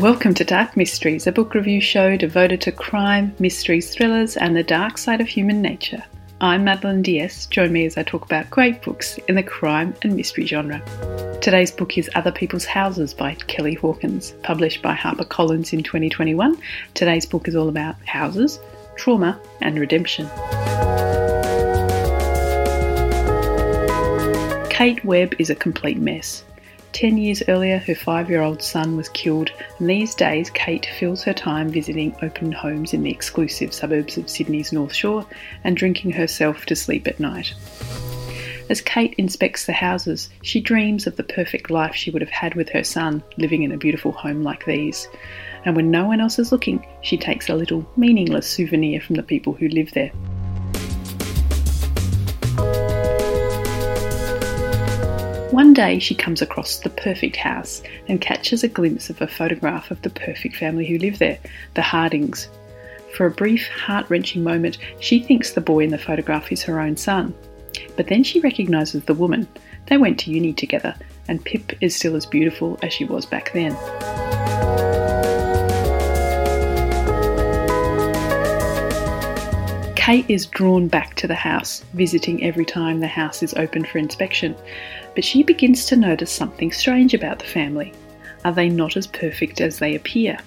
Welcome to Dark Mysteries, a book review show devoted to crime, mysteries, thrillers, and the dark side of human nature. I'm Madeline Diaz. Join me as I talk about great books in the crime and mystery genre. Today's book is Other People's Houses by Kelly Hawkins, published by HarperCollins in 2021. Today's book is all about houses, trauma, and redemption. Kate Webb is a complete mess. Ten years earlier, her five year old son was killed, and these days Kate fills her time visiting open homes in the exclusive suburbs of Sydney's North Shore and drinking herself to sleep at night. As Kate inspects the houses, she dreams of the perfect life she would have had with her son, living in a beautiful home like these. And when no one else is looking, she takes a little meaningless souvenir from the people who live there. One day she comes across the perfect house and catches a glimpse of a photograph of the perfect family who live there, the Hardings. For a brief, heart wrenching moment, she thinks the boy in the photograph is her own son. But then she recognises the woman. They went to uni together, and Pip is still as beautiful as she was back then. Kate is drawn back to the house, visiting every time the house is open for inspection, but she begins to notice something strange about the family. Are they not as perfect as they appear?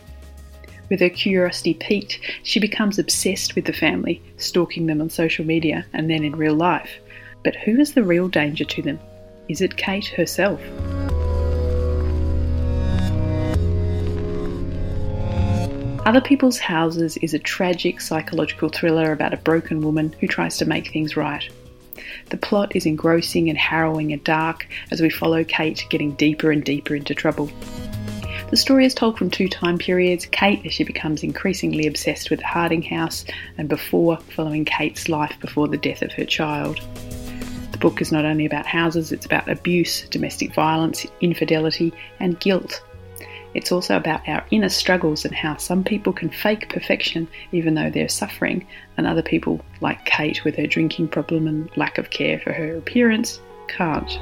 With her curiosity piqued, she becomes obsessed with the family, stalking them on social media and then in real life. But who is the real danger to them? Is it Kate herself? Other People's Houses is a tragic psychological thriller about a broken woman who tries to make things right. The plot is engrossing and harrowing and dark as we follow Kate getting deeper and deeper into trouble. The story is told from two time periods Kate as she becomes increasingly obsessed with the Harding house, and before following Kate's life before the death of her child. The book is not only about houses, it's about abuse, domestic violence, infidelity, and guilt it's also about our inner struggles and how some people can fake perfection even though they're suffering, and other people, like Kate with her drinking problem and lack of care for her appearance, can't.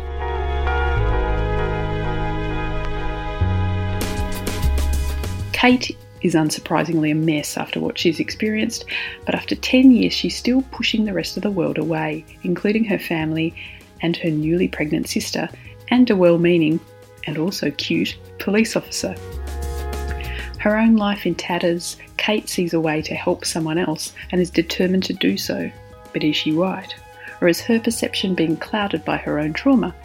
Kate is unsurprisingly a mess after what she's experienced, but after 10 years, she's still pushing the rest of the world away, including her family and her newly pregnant sister, and a well meaning and also cute police officer. Her own life in tatters, Kate sees a way to help someone else and is determined to do so. But is she right? Or is her perception being clouded by her own trauma?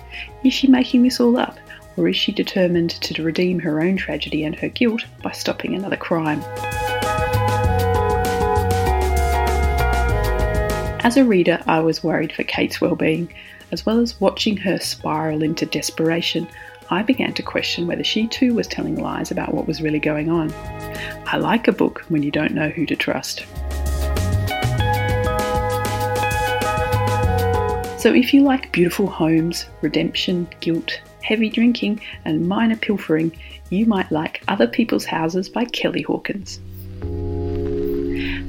Is she making this all up? Or is she determined to redeem her own tragedy and her guilt by stopping another crime? As a reader, I was worried for Kate's well-being, as well as watching her spiral into desperation. I began to question whether she too was telling lies about what was really going on. I like a book when you don't know who to trust. So, if you like beautiful homes, redemption, guilt, heavy drinking, and minor pilfering, you might like Other People's Houses by Kelly Hawkins.